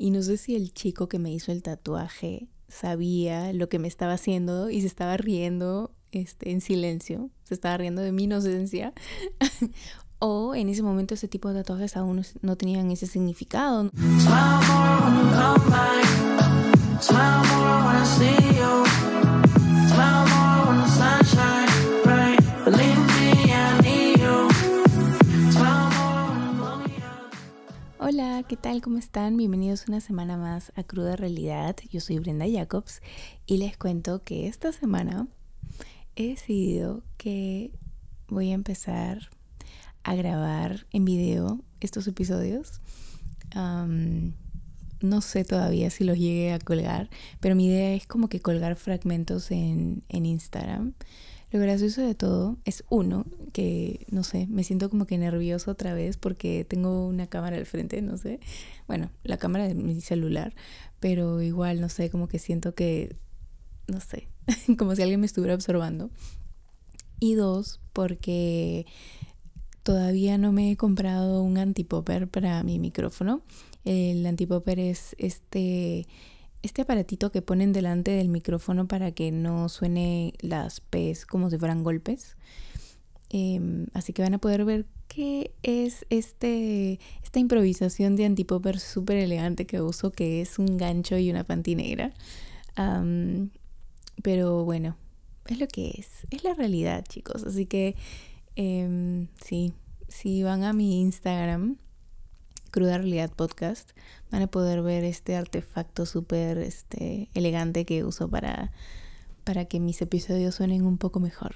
Y no sé si el chico que me hizo el tatuaje sabía lo que me estaba haciendo y se estaba riendo este, en silencio, se estaba riendo de mi inocencia. o en ese momento ese tipo de tatuajes aún no tenían ese significado. Hola, ¿qué tal? ¿Cómo están? Bienvenidos una semana más a Cruda Realidad. Yo soy Brenda Jacobs y les cuento que esta semana he decidido que voy a empezar a grabar en video estos episodios. no sé todavía si los llegué a colgar, pero mi idea es como que colgar fragmentos en, en Instagram lo gracioso de todo es uno, que no sé, me siento como que nervioso otra vez porque tengo una cámara al frente, no sé. Bueno, la cámara de mi celular, pero igual, no sé, como que siento que, no sé, como si alguien me estuviera observando. Y dos, porque todavía no me he comprado un antipopper para mi micrófono. El antipopper es este este aparatito que ponen delante del micrófono para que no suene las P's como si fueran golpes. Em, así que van a poder ver qué es este, esta improvisación de antipopper súper elegante que uso, que es un gancho y una panty negra. pero bueno, es lo que es, es la realidad chicos. Así que em, sí, si van a mi Instagram, Cruda Realidad Podcast, van a poder ver este artefacto súper este, elegante que uso para, para que mis episodios suenen un poco mejor.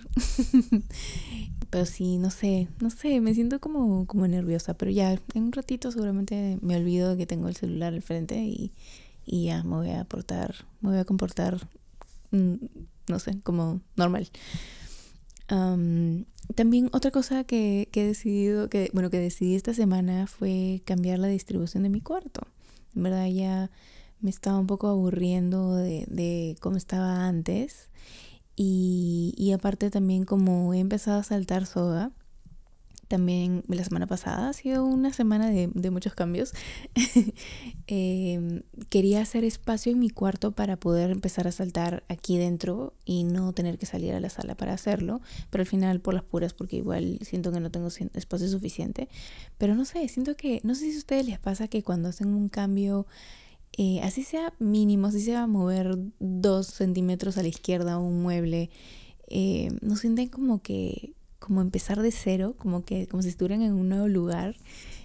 pero sí, no sé, no sé, me siento como, como nerviosa, pero ya en un ratito seguramente me olvido que tengo el celular al frente y, y ya me voy a aportar, me voy a comportar, mm, no sé, como normal también otra cosa que, he decidido, que, bueno, que decidí esta semana fue cambiar la distribución de mi cuarto. En verdad ya me estaba un poco aburriendo de, de cómo estaba antes. Y, y aparte también como he empezado a saltar soga, también la semana pasada ha sido una semana de, muchos cambios. Em, quería hacer espacio en mi cuarto para poder empezar a saltar aquí dentro y no tener que salir a la sala para hacerlo, pero al final por las puras porque igual siento que no tengo espacio suficiente. Pero no sé, siento que, no sé si a ustedes les pasa que cuando hacen un cambio... Eh, así sea mínimo, así sea mover dos centímetros a la izquierda un mueble, eh, no sienten como que como empezar de cero, como que como si estuvieran en un nuevo lugar.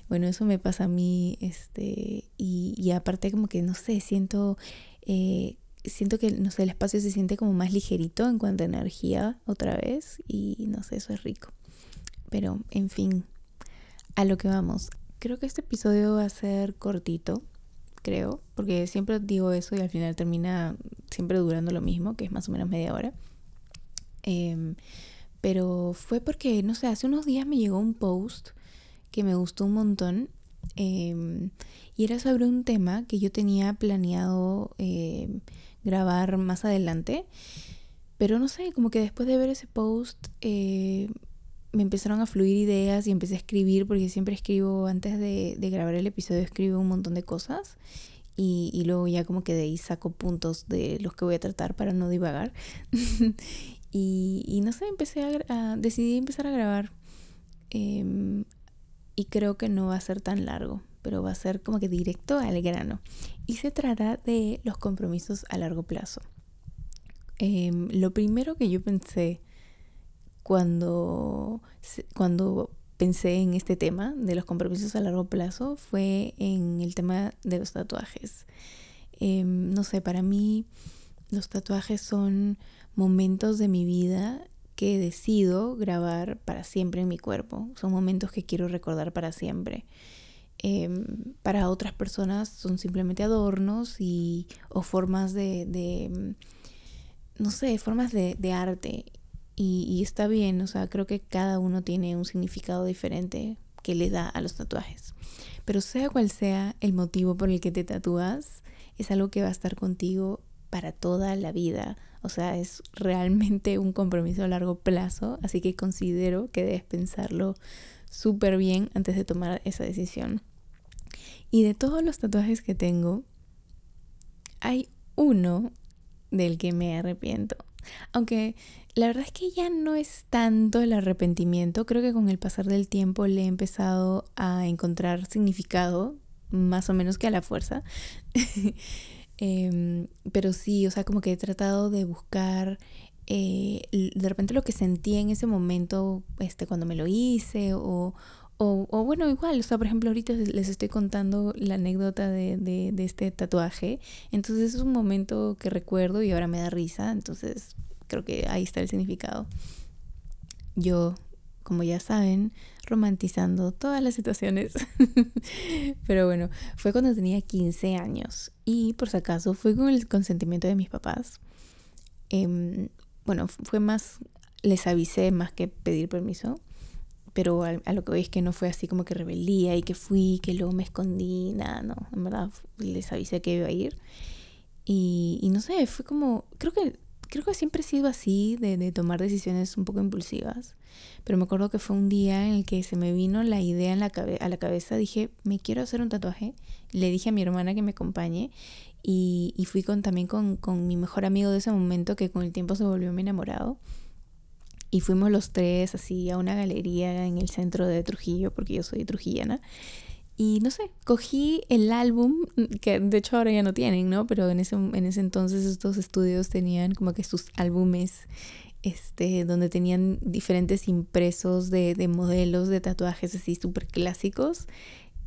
Bueno, eso me pasa a mí, este, y, y aparte como que, no sé, siento, eh, siento que, no sé, el espacio se siente como más ligerito en cuanto a energía otra vez, y no sé, eso es rico. Pero, en fin, a lo que vamos. Creo que este episodio va a ser cortito, creo, porque siempre digo eso y al final termina siempre durando lo mismo, que es más o menos media hora. Eh, pero fue porque, no sé, hace unos días me llegó un post que me gustó un montón em, y era sobre un tema que yo tenía planeado em, grabar más adelante. Pero no sé, como que después de ver ese post eh, me empezaron a fluir ideas y empecé a escribir, porque siempre escribo, antes de, grabar el episodio, escribo un montón de cosas. Y, luego ya como que de ahí saco puntos de los que voy a tratar para no divagar. Y, no sé, empecé a, decidí empezar a grabar. Em, y creo que no va a ser tan largo, pero va a ser como que directo al grano. Y se trata de los compromisos a largo plazo. Em, lo primero que yo pensé cuando, cuando pensé en este tema de los compromisos a largo plazo fue en el tema de los tatuajes. Em, no sé, para mí los tatuajes son momentos de mi vida que decido grabar para siempre en mi cuerpo. Son momentos que quiero recordar para siempre. Em, para otras personas son simplemente adornos y, o formas de, mm, no sé, formas de, arte. Y, y, está bien, o sea, creo que cada uno tiene un significado diferente que le da a los tatuajes. Pero sea cual sea el motivo por el que te tatúas, es algo que va a estar contigo para toda la vida. O sea, es realmente un compromiso a largo plazo, así que considero que debes pensarlo súper bien antes de tomar esa decisión. Y de todos los tatuajes que tengo, hay uno del que me arrepiento. Aunque la verdad es que ya no es tanto el arrepentimiento, creo que con el pasar del tiempo le he empezado a encontrar significado, más o menos que a la fuerza. Em, pero sí, o sea, como que he tratado de buscar eh, de repente lo que sentí en ese momento, este, cuando me lo hice, o, o, bueno, igual, o sea, por ejemplo, ahorita les estoy contando la anécdota de, de, este tatuaje, entonces es un momento que recuerdo y ahora me da risa, entonces creo que ahí está el significado. Yo, como ya saben, romantizando todas las situaciones, pero bueno, fue cuando tenía 15 años y por si acaso fue con el consentimiento de mis papás. Em, bueno, fue más, les avisé más que pedir permiso pero a, lo que veis que no fue así como que rebeldía y que fui, que luego me escondí, nada, no, en verdad les avisé que iba a ir. Y, y no sé, fue como, creo que, creo que siempre he sido así, de, de tomar decisiones un poco impulsivas, pero me acuerdo que fue un día en el que se me vino la idea en la a la cabeza, dije, me quiero hacer un tatuaje, le dije a mi hermana que me acompañe y, y fui con, también con, con mi mejor amigo de ese momento que con el tiempo se volvió mi enamorado y fuimos los tres así a una galería en el centro de Trujillo, porque yo soy trujillana. Y no sé, cogí el álbum, que de hecho ahora ya no tienen, ¿no? Pero en ese, en ese entonces estos estudios tenían como que sus álbumes, este, donde tenían diferentes impresos de, de modelos de tatuajes así súper clásicos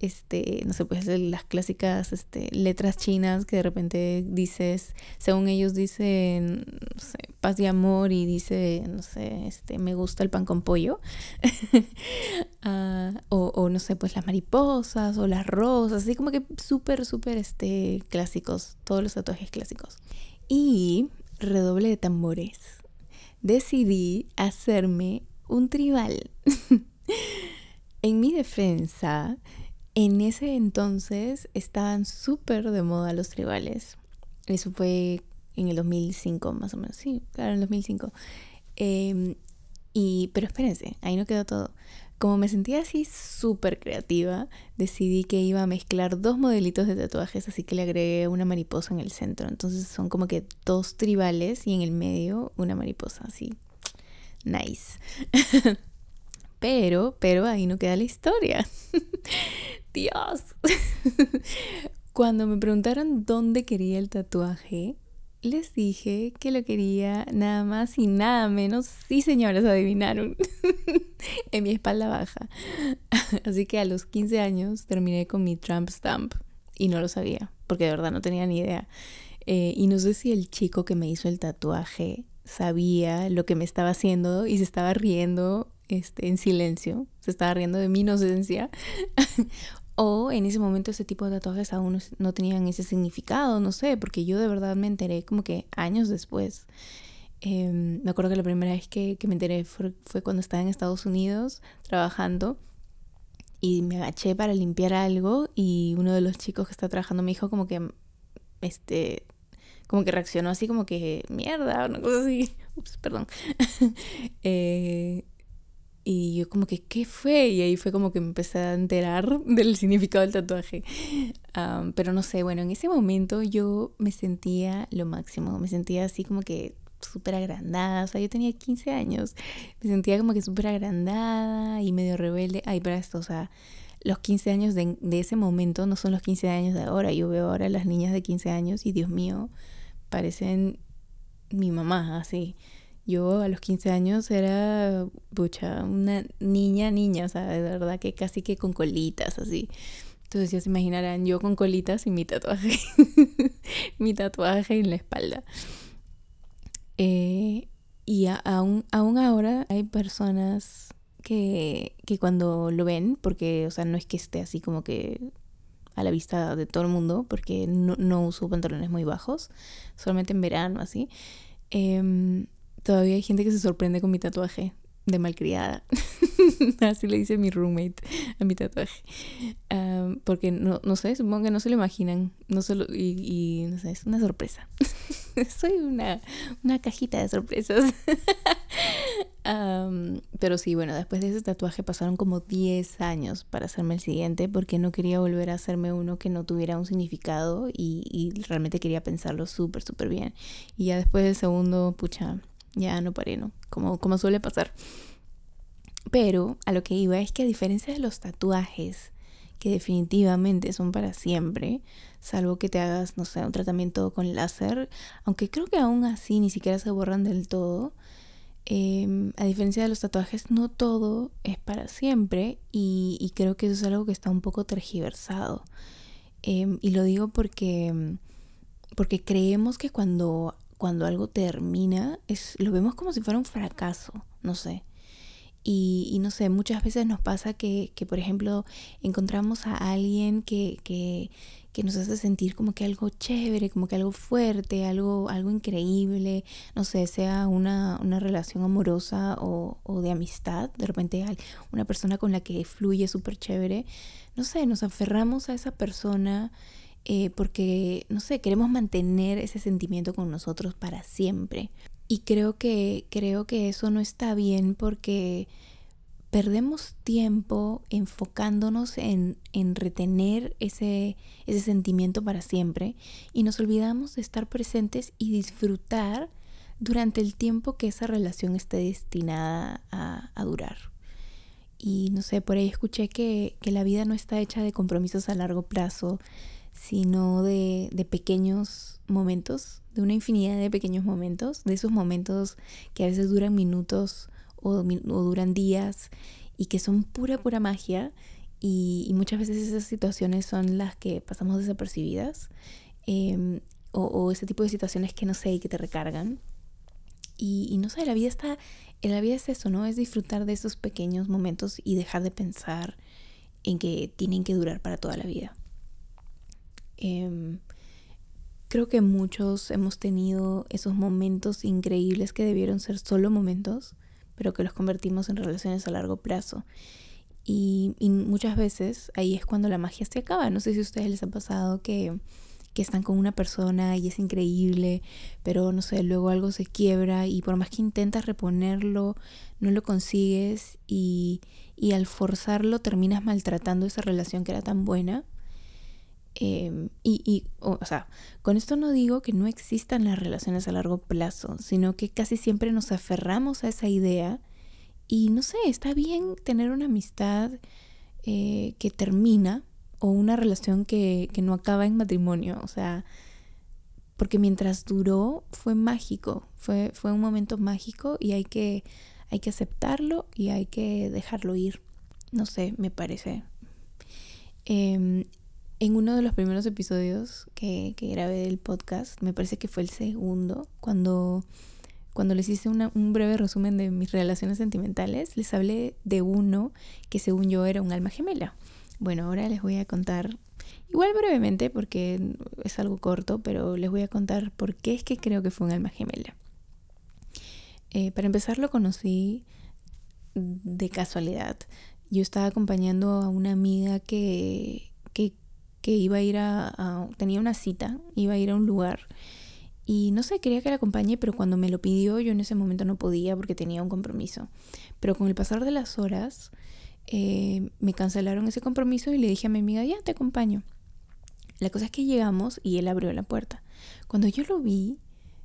este, no sé, pues las clásicas este, letras chinas que de repente dices, según ellos dicen, no sé, paz y amor y dice, no sé, este, me gusta el pan con pollo. Ah, o, no sé, pues las mariposas o las rosas, así como que súper, súper este, clásicos, todos los tatuajes clásicos. Y redoble de tambores. Decidí hacerme un tribal. en mi defensa, en ese entonces estaban súper de moda los tribales. Eso fue en el 2005 más o menos. Sí, claro, en el 2005. Em, y, pero espérense, ahí no quedó todo. Como me sentía así súper creativa, decidí que iba a mezclar dos modelitos de tatuajes, así que le agregué una mariposa en el centro. Entonces son como que dos tribales y en el medio una mariposa, así. Nice. pero, pero ahí no queda la historia. Dios. Cuando me preguntaron dónde quería el tatuaje, les dije que lo quería nada más y nada menos, sí señores, adivinaron, en mi espalda baja. Así que a los 15 años terminé con mi Trump Stamp y no lo sabía, porque de verdad no tenía ni idea. Eh, y no sé si el chico que me hizo el tatuaje sabía lo que me estaba haciendo y se estaba riendo este, en silencio, se estaba riendo de mi inocencia, o en ese momento ese tipo de tatuajes aún no tenían ese significado, no sé, porque yo de verdad me enteré como que años después. Em, me acuerdo que la primera vez que, me enteré fue, cuando estaba en Estados Unidos trabajando y me agaché para limpiar algo y uno de los chicos que está trabajando me dijo como que, este, como que reaccionó así como que, mierda, una cosa así, ups, perdón. eh, y yo como que, ¿qué fue? Y ahí fue como que me empecé a enterar del significado del tatuaje. pero no sé, bueno, en ese momento yo me sentía lo máximo, me sentía así como que súper agrandada, o sea, yo tenía 15 años, me sentía como que súper agrandada y medio rebelde. Ay, para esto, o sea, los 15 años de, de, ese momento no son los 15 años de ahora. Yo veo ahora las niñas de 15 años y Dios mío, parecen mi mamá, así. Yo a los 15 años era, una niña, niña, o sea, de verdad que casi que con colitas, así. Entonces ya se imaginarán yo con colitas y mi tatuaje, mi tatuaje en la espalda. Eh, y aún, aún ahora hay personas que, que cuando lo ven, porque, o sea, no es que esté así como que a la vista de todo el mundo, porque no, no uso pantalones muy bajos, solamente en verano, así. Eh, Todavía hay gente que se sorprende con mi tatuaje de malcriada. Así le dice mi roommate a mi tatuaje. porque no, no sé, supongo que no se lo imaginan. No se y, no sé, es una sorpresa. Soy una, una cajita de sorpresas. pero sí, bueno, después de ese tatuaje pasaron como 10 años para hacerme el siguiente porque no quería volver a hacerme uno que no tuviera un significado y, y realmente quería pensarlo súper, súper bien. Y ya después del segundo, pucha, ya no paré, ¿no? Como, como suele pasar. Pero a lo que iba es que a diferencia de los tatuajes, que definitivamente son para siempre, salvo que te hagas, no sé, un tratamiento con láser, aunque creo que aún así ni siquiera se borran del todo, Em, a diferencia de los tatuajes, no todo es para siempre y, creo que eso es algo que está un poco tergiversado. Em, y lo digo porque, porque creemos que cuando, cuando algo termina, es, lo vemos como si fuera un fracaso, no sé. Y, no sé, muchas veces nos pasa que, que por ejemplo, encontramos a alguien que, que, que nos hace sentir como que algo chévere, como que algo fuerte, algo, algo increíble, no sé, sea una, una relación amorosa o, o, de amistad, de repente una persona con la que fluye súper chévere, no sé, nos aferramos a esa persona eh, porque, no sé, queremos mantener ese sentimiento con nosotros para siempre. Y creo que, creo que eso no está bien porque perdemos tiempo enfocándonos en, en retener ese, ese, sentimiento para siempre y nos olvidamos de estar presentes y disfrutar durante el tiempo que esa relación esté destinada a, a durar. Y no sé, por ahí escuché que, que, la vida no está hecha de compromisos a largo plazo, sino de, de pequeños momentos, de una infinidad de pequeños momentos, de esos momentos que a veces duran minutos o, duran días y que son pura, pura magia. Y, muchas veces esas situaciones son las que pasamos desapercibidas. Em, o, ese tipo de situaciones que no sé y que te recargan. Y, no sé, la vida está, la vida es eso, ¿no? Es disfrutar de esos pequeños momentos y dejar de pensar en que tienen que durar para toda la vida. Em, creo que muchos hemos tenido esos momentos increíbles que debieron ser solo momentos pero que los convertimos en relaciones a largo plazo. Y, muchas veces ahí es cuando la magia se acaba. No sé si a ustedes les ha pasado que, que están con una persona y es increíble, pero no sé, luego algo se quiebra y por más que intentas reponerlo, no lo consigues y, y al forzarlo terminas maltratando esa relación que era tan buena. Em, y, y o, sea, con esto no digo que no existan las relaciones a largo plazo, sino que casi siempre nos aferramos a esa idea y no sé, está bien tener una amistad eh, que termina o una relación que, que no acaba en matrimonio, o sea, porque mientras duró fue mágico, fue, fue un momento mágico y hay que, hay que aceptarlo y hay que dejarlo ir. No sé, me parece. Eh, en uno de los primeros episodios que, que grabé del podcast, me parece que fue el segundo, cuando, cuando les hice un breve resumen de mis relaciones sentimentales, les hablé de uno que según yo era un alma gemela. Bueno, ahora les voy a contar, igual brevemente porque es algo corto, pero les voy a contar por qué es que creo que fue un alma gemela. Eh, para empezar lo conocí de casualidad. Yo estaba acompañando a una amiga que que iba a ir a, tenía una cita, iba a ir a un lugar y no sé, quería que la acompañe, pero cuando me lo pidió yo en ese momento no podía porque tenía un compromiso. Pero con el pasar de las horas eh, me cancelaron ese compromiso y le dije a mi amiga, ya te acompaño. La cosa es que llegamos y él abrió la puerta. Cuando yo lo vi,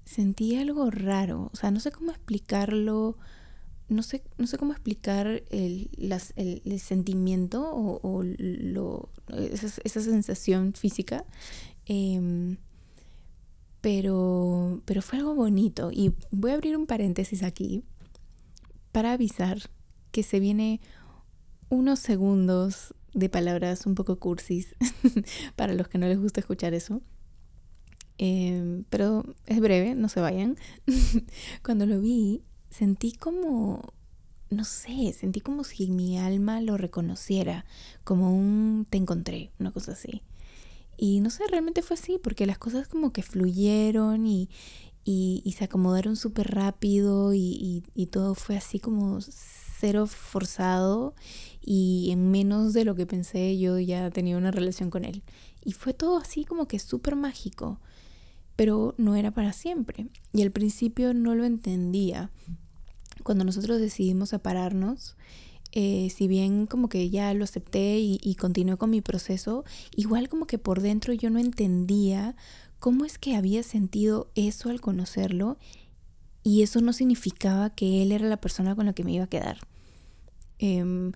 sentí algo raro, o sea, no sé cómo explicarlo no sé, no sé cómo explicar el, el, sentimiento o, lo, esa, sensación física, em, pero, pero fue algo bonito. Y voy a abrir un paréntesis aquí para avisar que se viene unos segundos de palabras un poco cursis para los que no les gusta escuchar eso. Em, pero es breve, no se vayan. Cuando lo vi, sentí como, no sé, sentí como si mi alma lo reconociera, como un te encontré, una cosa así. Y no sé, realmente fue así, porque las cosas como que fluyeron y, y, se acomodaron súper rápido y, y, todo fue así como cero forzado y en menos de lo que pensé yo ya tenía una relación con él. Y fue todo así como que súper mágico, pero no era para siempre. Y al principio no lo entendía cuando nosotros decidimos separarnos, eh, si bien como que ya lo acepté y, continué con mi proceso, igual como que por dentro yo no entendía cómo es que había sentido eso al conocerlo y eso no significaba que él era la persona con la que me iba a quedar. Em,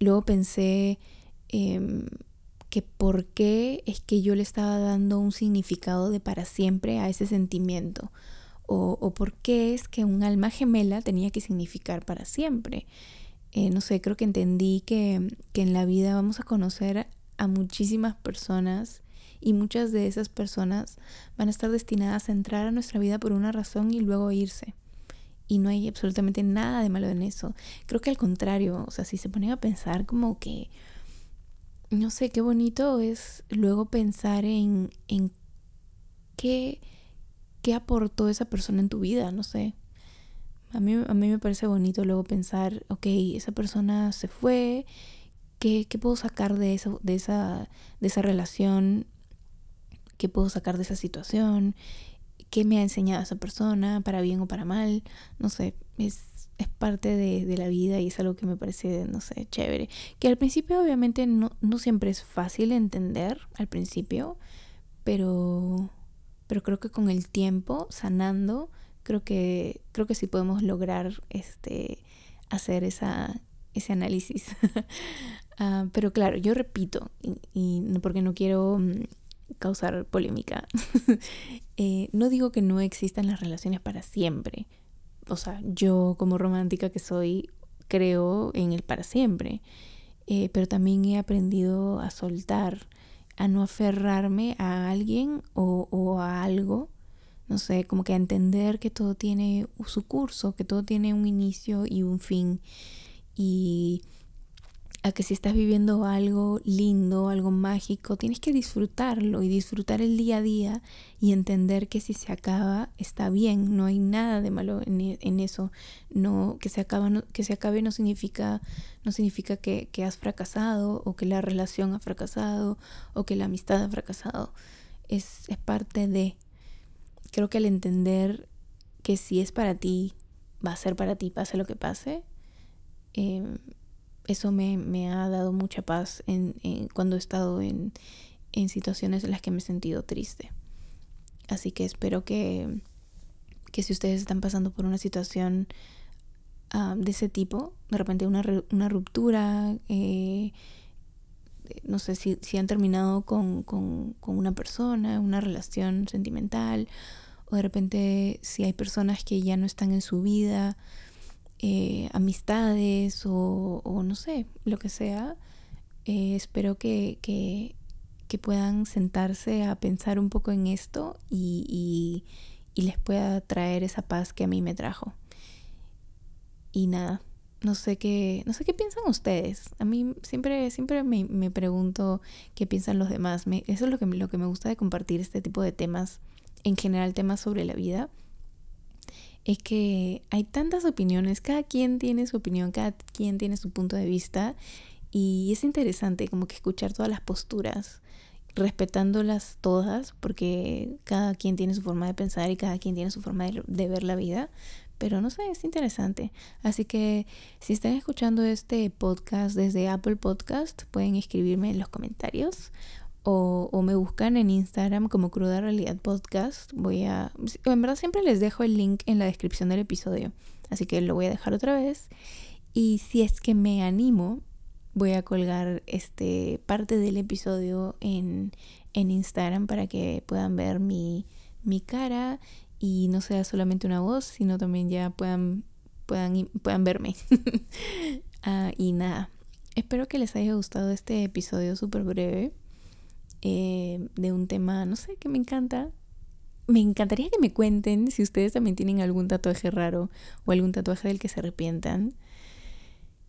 luego pensé em, que por qué es que yo le estaba dando un significado de para siempre a ese sentimiento. O, o por qué es que un alma gemela tenía que significar para siempre. Eh, no sé, creo que entendí que, que en la vida vamos a conocer a muchísimas personas y muchas de esas personas van a estar destinadas a entrar a nuestra vida por una razón y luego irse. Y no hay absolutamente nada de malo en eso. Creo que al contrario, o sea, si se ponen a pensar como que, no sé, qué bonito es luego pensar en, en qué, qué aportó esa persona en tu vida, no sé. A mí, a mí me parece bonito luego pensar, ok, esa persona se fue, ¿qué, qué puedo sacar de, eso, de, esa, de esa relación? qué puedo sacar de esa situación, qué me ha enseñado esa persona, para bien o para mal, no sé, es, es parte de, de, la vida y es algo que me parece, no sé, chévere. Que al principio obviamente no, no siempre es fácil entender, al principio, pero, pero creo que con el tiempo, sanando, creo que, creo que sí podemos lograr este, hacer esa, ese análisis. uh, pero claro, yo repito, y porque no quiero mm, causar polémica. eh, no digo que no existan las relaciones para siempre. O sea, yo como romántica que soy, creo en el para siempre. Eh, pero también he aprendido a soltar, a no aferrarme a alguien o, a algo. No sé, como que a entender que todo tiene su curso, que todo tiene un inicio y un fin. Y a que si estás viviendo algo lindo, algo mágico, tienes que disfrutarlo y disfrutar el día a día y entender que si se acaba está bien, no hay nada de malo en, e, en eso. No, que se acaba, que se acabe no significa, no significa que, que has fracasado o que la relación ha fracasado o que la amistad ha fracasado. Es, es parte de. Creo que al entender que si es para ti, va a ser para ti, pase lo que pase. Eh, eso me, me, ha dado mucha paz en, en, cuando he estado en, en, situaciones en las que me he sentido triste. Así que espero que, que si ustedes están pasando por una situación uh, de ese tipo, de repente una, una ruptura, eh, no sé si, si han terminado con, con, con una persona, una relación sentimental, o de repente si hay personas que ya no están en su vida, eh, amistades o, no sé, lo que sea, eh, espero que, que, que, puedan sentarse a pensar un poco en esto y, y, les pueda traer esa paz que a mí me trajo. Y nada, no sé qué, no sé qué piensan ustedes. A mí siempre, siempre me, me pregunto qué piensan los demás. Eso es lo que, lo que me gusta de compartir este tipo de temas, en general temas sobre la vida es que hay tantas opiniones, cada quien tiene su opinión, cada quien tiene su punto de vista y es interesante como que escuchar todas las posturas, respetándolas todas, porque cada quien tiene su forma de pensar y cada quien tiene su forma de, ver la vida, pero no sé, es interesante. Así que si están escuchando este podcast desde Apple Podcast, pueden escribirme en los comentarios o, me buscan en Instagram como Cruda Realidad Podcast. Voy a. En verdad, siempre les dejo el link en la descripción del episodio. Así que lo voy a dejar otra vez. Y si es que me animo, voy a colgar este parte del episodio en, en Instagram para que puedan ver mi, mi cara y no sea solamente una voz, sino también ya puedan, puedan, puedan verme. uh, y nada, espero que les haya gustado este episodio súper breve eh, de un tema, no sé, que me encanta. Me encantaría que me cuenten si ustedes también tienen algún tatuaje raro o algún tatuaje del que se arrepientan.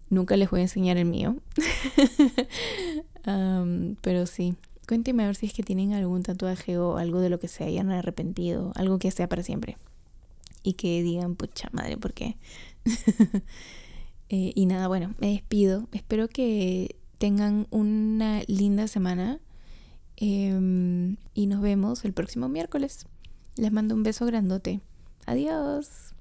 Nunca les voy a enseñar el mío. pero sí, cuéntenme a ver si es que tienen algún tatuaje o algo de lo que se hayan arrepentido, algo que sea para siempre. Y que digan, pucha madre, ¿por qué? eh, y nada, bueno, me despido. Espero que tengan una linda semana. Eh, y nos vemos el próximo miércoles. Les mando un beso grandote. Adiós.